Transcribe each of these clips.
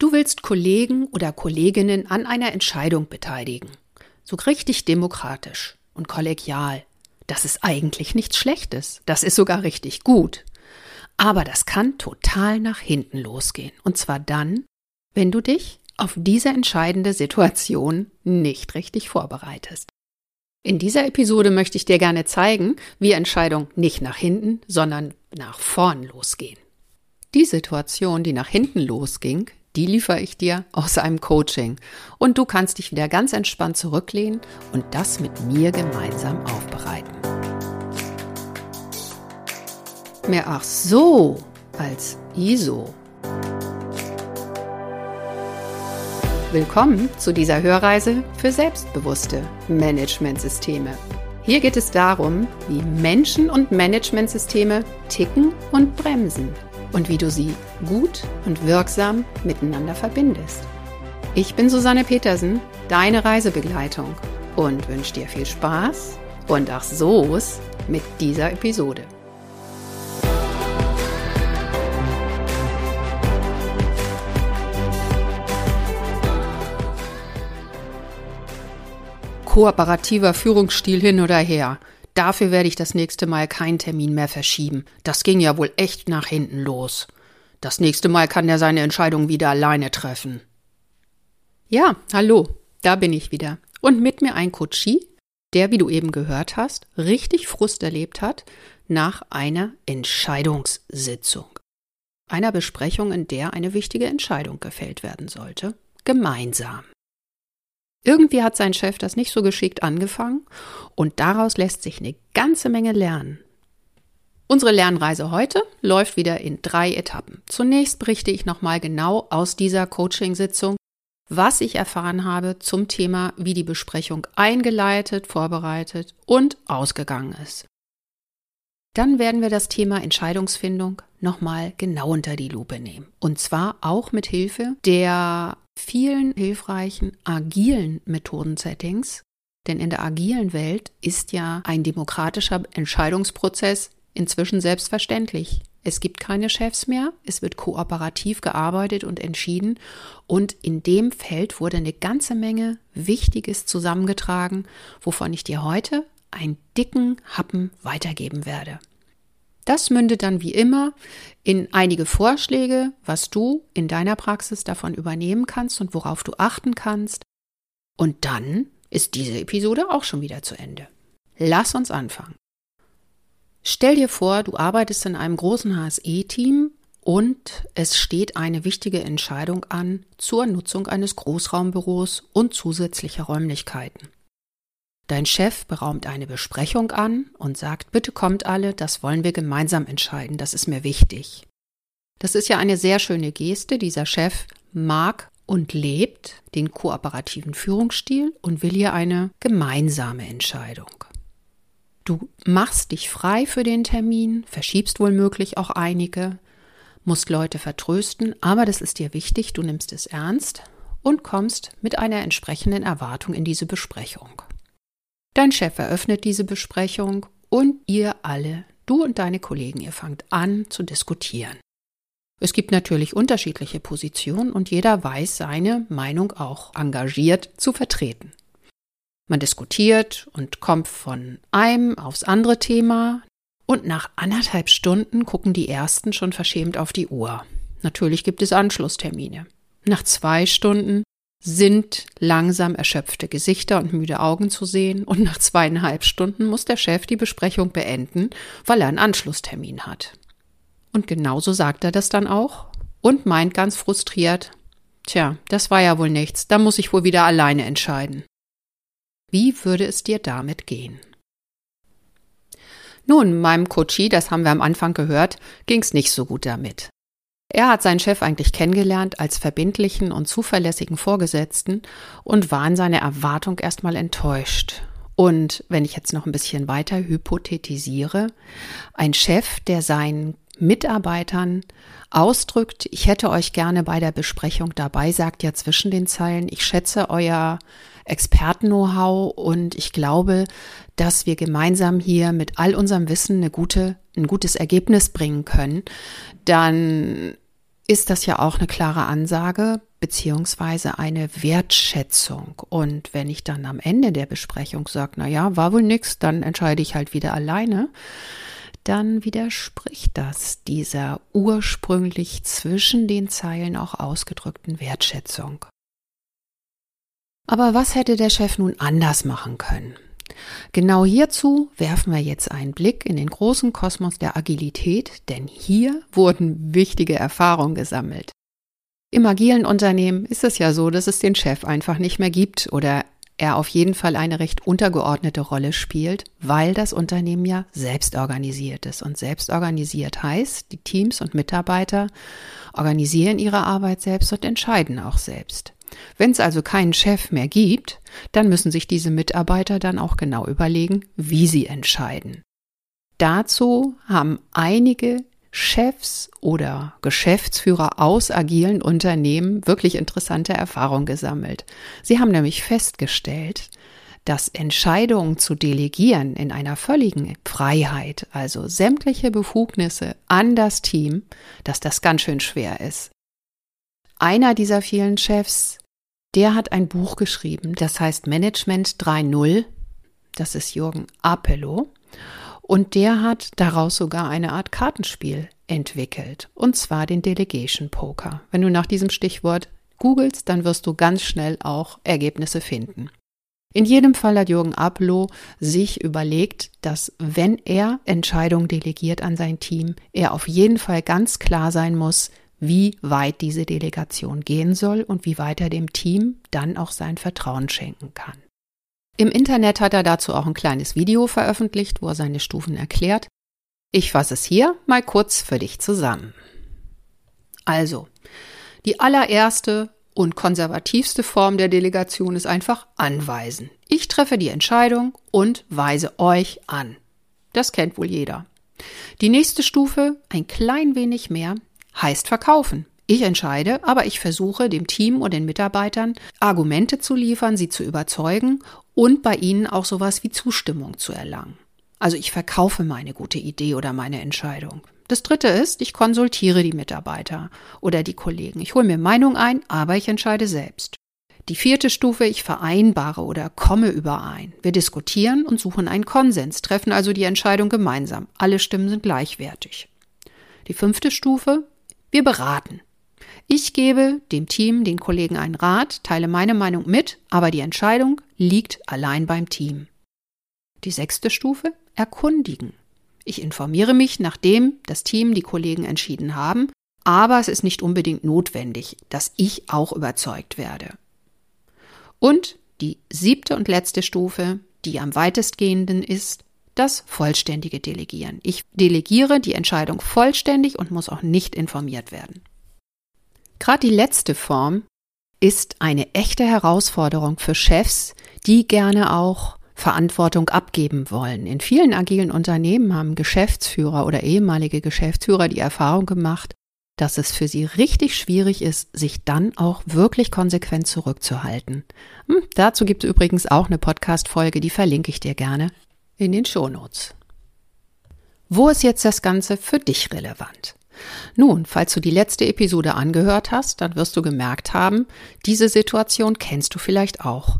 Du willst Kollegen oder Kolleginnen an einer Entscheidung beteiligen. So richtig demokratisch und kollegial. Das ist eigentlich nichts Schlechtes. Das ist sogar richtig gut. Aber das kann total nach hinten losgehen. Und zwar dann, wenn du dich auf diese entscheidende Situation nicht richtig vorbereitest. In dieser Episode möchte ich dir gerne zeigen, wie Entscheidungen nicht nach hinten, sondern nach vorn losgehen. Die Situation, die nach hinten losging, die liefere ich dir aus einem Coaching. Und du kannst dich wieder ganz entspannt zurücklehnen und das mit mir gemeinsam aufbereiten. Mehr ach so als ISO. Willkommen zu dieser Hörreise für selbstbewusste Managementsysteme. Hier geht es darum, wie Menschen und Managementsysteme ticken und bremsen und wie du sie gut und wirksam miteinander verbindest. Ich bin Susanne Petersen, deine Reisebegleitung und wünsche dir viel Spaß und ach so's mit dieser Episode. Kooperativer Führungsstil hin oder her. Dafür werde ich das nächste Mal keinen Termin mehr verschieben. Das ging ja wohl echt nach hinten los. Das nächste Mal kann er seine Entscheidung wieder alleine treffen. Ja, hallo, da bin ich wieder. Und mit mir ein Coachie, der, wie du eben gehört hast, richtig Frust erlebt hat nach einer Entscheidungssitzung. Einer Besprechung, in der eine wichtige Entscheidung gefällt werden sollte. Gemeinsam. Irgendwie hat sein Chef das nicht so geschickt angefangen und daraus lässt sich eine ganze Menge lernen. Unsere Lernreise heute läuft wieder in drei Etappen. Zunächst berichte ich nochmal genau aus dieser Coaching-Sitzung, was ich erfahren habe zum Thema, wie die Besprechung eingeleitet, vorbereitet und ausgegangen ist. Dann werden wir das Thema Entscheidungsfindung nochmal genau unter die Lupe nehmen. Und zwar auch mit Hilfe der vielen hilfreichen agilen Methodensettings. Denn in der agilen Welt ist ja ein demokratischer Entscheidungsprozess inzwischen selbstverständlich. Es gibt keine Chefs mehr, es wird kooperativ gearbeitet und entschieden und in dem Feld wurde eine ganze Menge Wichtiges zusammengetragen, wovon ich dir heute einen dicken Happen weitergeben werde. Das mündet dann wie immer in einige Vorschläge, was du in deiner Praxis davon übernehmen kannst und worauf du achten kannst. Und dann ist diese Episode auch schon wieder zu Ende. Lass uns anfangen. Stell dir vor, du arbeitest in einem großen HSE-Team und es steht eine wichtige Entscheidung an zur Nutzung eines Großraumbüros und zusätzlicher Räumlichkeiten. Dein Chef beraumt eine Besprechung an und sagt, bitte kommt alle, das wollen wir gemeinsam entscheiden, das ist mir wichtig. Das ist ja eine sehr schöne Geste. Dieser Chef mag und lebt den kooperativen Führungsstil und will hier eine gemeinsame Entscheidung. Du machst dich frei für den Termin, verschiebst wohl auch einige, musst Leute vertrösten, aber das ist dir wichtig, du nimmst es ernst und kommst mit einer entsprechenden Erwartung in diese Besprechung. Dein Chef eröffnet diese Besprechung und ihr alle, du und deine Kollegen, ihr fangt an zu diskutieren. Es gibt natürlich unterschiedliche Positionen und jeder weiß seine Meinung auch engagiert zu vertreten. Man diskutiert und kommt von einem aufs andere Thema und nach anderthalb Stunden gucken die ersten schon verschämt auf die Uhr. Natürlich gibt es Anschlusstermine. Nach zwei Stunden sind langsam erschöpfte Gesichter und müde Augen zu sehen, und nach zweieinhalb Stunden muss der Chef die Besprechung beenden, weil er einen Anschlusstermin hat. Und genauso sagt er das dann auch und meint ganz frustriert, Tja, das war ja wohl nichts, da muss ich wohl wieder alleine entscheiden. Wie würde es dir damit gehen? Nun, meinem Coachie, das haben wir am Anfang gehört, ging's nicht so gut damit. Er hat seinen Chef eigentlich kennengelernt als verbindlichen und zuverlässigen Vorgesetzten und war in seiner Erwartung erstmal enttäuscht. Und wenn ich jetzt noch ein bisschen weiter hypothetisiere, ein Chef, der seinen Mitarbeitern ausdrückt, ich hätte euch gerne bei der Besprechung dabei, sagt ja zwischen den Zeilen, ich schätze euer Experten-Know-how und ich glaube, dass wir gemeinsam hier mit all unserem Wissen eine gute, ein gutes Ergebnis bringen können, dann ist das ja auch eine klare Ansage. beziehungsweise eine Wertschätzung. Und wenn ich dann am Ende der Besprechung sage, na ja, war wohl nix, dann entscheide ich halt wieder alleine, dann widerspricht das dieser ursprünglich zwischen den Zeilen auch ausgedrückten Wertschätzung. Aber was hätte der Chef nun anders machen können? Genau hierzu werfen wir jetzt einen Blick in den großen Kosmos der Agilität, denn hier wurden wichtige Erfahrungen gesammelt. Im agilen Unternehmen ist es ja so, dass es den Chef einfach nicht mehr gibt oder er auf jeden Fall eine recht untergeordnete Rolle spielt, weil das Unternehmen ja selbst organisiert ist. Und selbst organisiert heißt, die Teams und Mitarbeiter organisieren ihre Arbeit selbst und entscheiden auch selbst. Wenn es also keinen Chef mehr gibt, dann müssen sich diese Mitarbeiter dann auch genau überlegen, wie sie entscheiden. Dazu haben einige Chefs oder Geschäftsführer aus agilen Unternehmen wirklich interessante Erfahrungen gesammelt. Sie haben nämlich festgestellt, dass Entscheidungen zu delegieren in einer völligen Freiheit, also sämtliche Befugnisse an das Team, dass das ganz schön schwer ist. Einer dieser vielen Chefs, der hat ein Buch geschrieben, das heißt Management 3.0. Das ist Jürgen Apello. Und der hat daraus sogar eine Art Kartenspiel entwickelt. Und zwar den Delegation Poker. Wenn du nach diesem Stichwort googelst, dann wirst du ganz schnell auch Ergebnisse finden. In jedem Fall hat Jürgen Abloh sich überlegt, dass wenn er Entscheidungen delegiert an sein Team, er auf jeden Fall ganz klar sein muss, wie weit diese Delegation gehen soll und wie weit er dem Team dann auch sein Vertrauen schenken kann. Im Internet hat er dazu auch ein kleines Video veröffentlicht, wo er seine Stufen erklärt. Ich fasse es hier mal kurz für dich zusammen. Also, die allererste und konservativste Form der Delegation ist einfach anweisen. Ich treffe die Entscheidung und weise euch an. Das kennt wohl jeder. Die nächste Stufe, ein klein wenig mehr, heißt verkaufen. Ich entscheide, aber ich versuche dem Team und den Mitarbeitern Argumente zu liefern, sie zu überzeugen und bei ihnen auch sowas wie Zustimmung zu erlangen. Also ich verkaufe meine gute Idee oder meine Entscheidung. Das dritte ist, ich konsultiere die Mitarbeiter oder die Kollegen. Ich hole mir Meinung ein, aber ich entscheide selbst. Die vierte Stufe, ich vereinbare oder komme überein. Wir diskutieren und suchen einen Konsens, treffen also die Entscheidung gemeinsam. Alle Stimmen sind gleichwertig. Die fünfte Stufe, wir beraten. Ich gebe dem Team, den Kollegen einen Rat, teile meine Meinung mit, aber die Entscheidung liegt allein beim Team. Die sechste Stufe, erkundigen. Ich informiere mich, nachdem das Team die Kollegen entschieden haben, aber es ist nicht unbedingt notwendig, dass ich auch überzeugt werde. Und die siebte und letzte Stufe, die am weitestgehenden ist, das vollständige Delegieren. Ich delegiere die Entscheidung vollständig und muss auch nicht informiert werden. Gerade die letzte Form ist eine echte Herausforderung für Chefs, die gerne auch Verantwortung abgeben wollen. In vielen agilen Unternehmen haben Geschäftsführer oder ehemalige Geschäftsführer die Erfahrung gemacht, dass es für sie richtig schwierig ist, sich dann auch wirklich konsequent zurückzuhalten. Hm, dazu gibt es übrigens auch eine Podcast-Folge, die verlinke ich dir gerne in den Shownotes. Wo ist jetzt das Ganze für dich relevant? Nun, falls du die letzte Episode angehört hast, dann wirst du gemerkt haben, diese Situation kennst du vielleicht auch.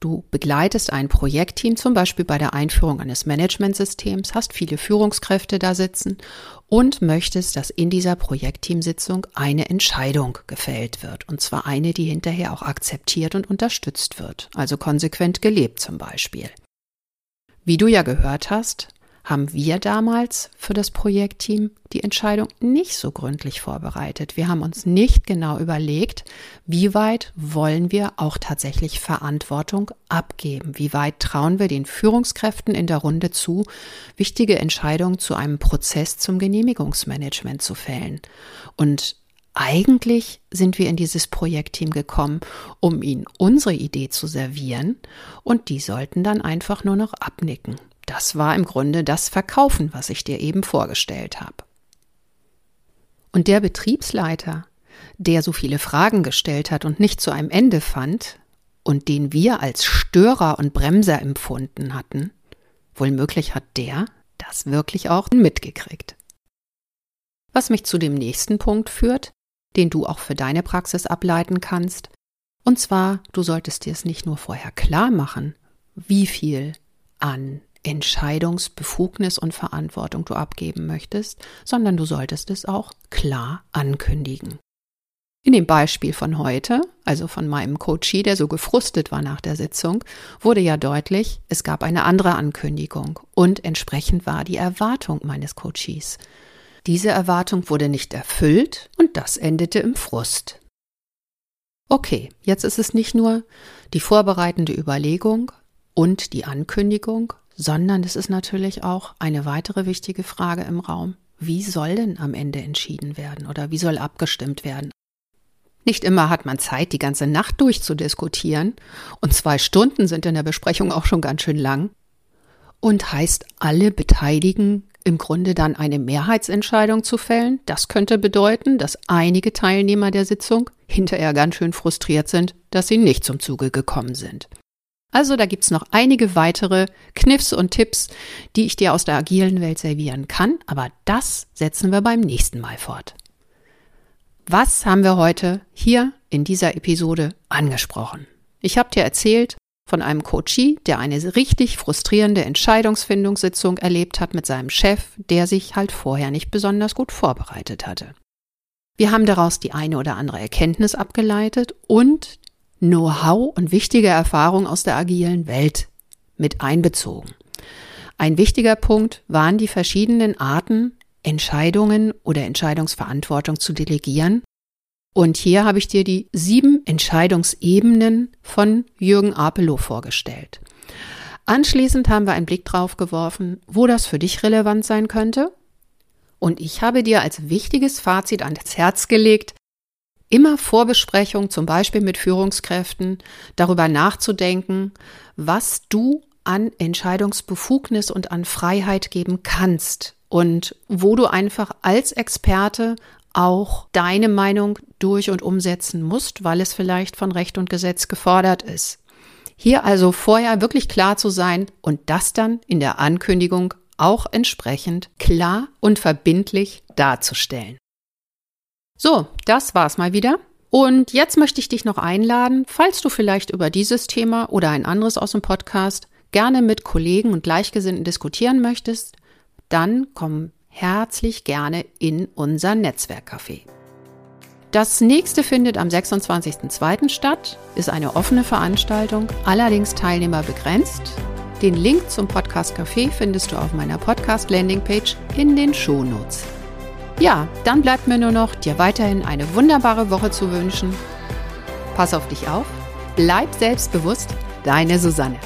Du begleitest ein Projektteam zum Beispiel bei der Einführung eines Managementsystems, hast viele Führungskräfte da sitzen und möchtest, dass in dieser Projektteamsitzung eine Entscheidung gefällt wird. Und zwar eine, die hinterher auch akzeptiert und unterstützt wird. Also konsequent gelebt zum Beispiel. Wie du ja gehört hast, haben wir damals für das Projektteam die Entscheidung nicht so gründlich vorbereitet. Wir haben uns nicht genau überlegt, wie weit wollen wir auch tatsächlich Verantwortung abgeben? Wie weit trauen wir den Führungskräften in der Runde zu, wichtige Entscheidungen zu einem Prozess zum Genehmigungsmanagement zu fällen? Und eigentlich sind wir in dieses Projektteam gekommen, um ihnen unsere Idee zu servieren und die sollten dann einfach nur noch abnicken. Das war im Grunde das Verkaufen, was ich dir eben vorgestellt habe. Und der Betriebsleiter, der so viele Fragen gestellt hat und nicht zu einem Ende fand und den wir als Störer und Bremser empfunden hatten, wohl möglich hat der das wirklich auch mitgekriegt. Was mich zu dem nächsten Punkt führt, den du auch für deine Praxis ableiten kannst. Und zwar, du solltest dir es nicht nur vorher klar machen, wie viel an Entscheidungsbefugnis und Verantwortung du abgeben möchtest, sondern du solltest es auch klar ankündigen. In dem Beispiel von heute, also von meinem Coachie, der so gefrustet war nach der Sitzung, wurde ja deutlich, es gab eine andere Ankündigung und entsprechend war die Erwartung meines Coachies. Diese Erwartung wurde nicht erfüllt und das endete im Frust. Okay, jetzt ist es nicht nur die vorbereitende Überlegung und die Ankündigung, sondern es ist natürlich auch eine weitere wichtige Frage im Raum. Wie soll denn am Ende entschieden werden oder wie soll abgestimmt werden? Nicht immer hat man Zeit, die ganze Nacht durchzudiskutieren, und zwei Stunden sind in der Besprechung auch schon ganz schön lang. Und heißt alle Beteiligten im Grunde dann eine Mehrheitsentscheidung zu fällen. Das könnte bedeuten, dass einige Teilnehmer der Sitzung hinterher ganz schön frustriert sind, dass sie nicht zum Zuge gekommen sind. Also da gibt's noch einige weitere Kniffs und Tipps, die ich dir aus der agilen Welt servieren kann, aber das setzen wir beim nächsten Mal fort. Was haben wir heute hier in dieser Episode angesprochen? Ich habe dir erzählt von einem Coachie, der eine richtig frustrierende Entscheidungsfindungssitzung erlebt hat mit seinem Chef, der sich halt vorher nicht besonders gut vorbereitet hatte. Wir haben daraus die eine oder andere Erkenntnis abgeleitet und Know-how und wichtige Erfahrung aus der agilen Welt mit einbezogen. Ein wichtiger Punkt waren die verschiedenen Arten, Entscheidungen oder Entscheidungsverantwortung zu delegieren. Und hier habe ich dir die sieben Entscheidungsebenen von Jürgen Apelow vorgestellt. Anschließend haben wir einen Blick drauf geworfen, wo das für dich relevant sein könnte. Und ich habe dir als wichtiges Fazit ans Herz gelegt, immer Vorbesprechung, zum Beispiel mit Führungskräften, darüber nachzudenken, was du an Entscheidungsbefugnis und an Freiheit geben kannst und wo du einfach als Experte auch deine Meinung durch und umsetzen musst, weil es vielleicht von Recht und Gesetz gefordert ist. Hier also vorher wirklich klar zu sein und das dann in der Ankündigung auch entsprechend klar und verbindlich darzustellen. So, das war's mal wieder. Und jetzt möchte ich dich noch einladen, falls du vielleicht über dieses Thema oder ein anderes aus dem Podcast gerne mit Kollegen und Gleichgesinnten diskutieren möchtest, dann komm herzlich gerne in unser Netzwerkcafé. Das nächste findet am 26.02. statt, ist eine offene Veranstaltung, allerdings Teilnehmer begrenzt. Den Link zum Podcast Café findest du auf meiner Podcast Landingpage in den Shownotes. Ja, dann bleibt mir nur noch, dir weiterhin eine wunderbare Woche zu wünschen. Pass auf dich auf, bleib selbstbewusst, deine Susanne.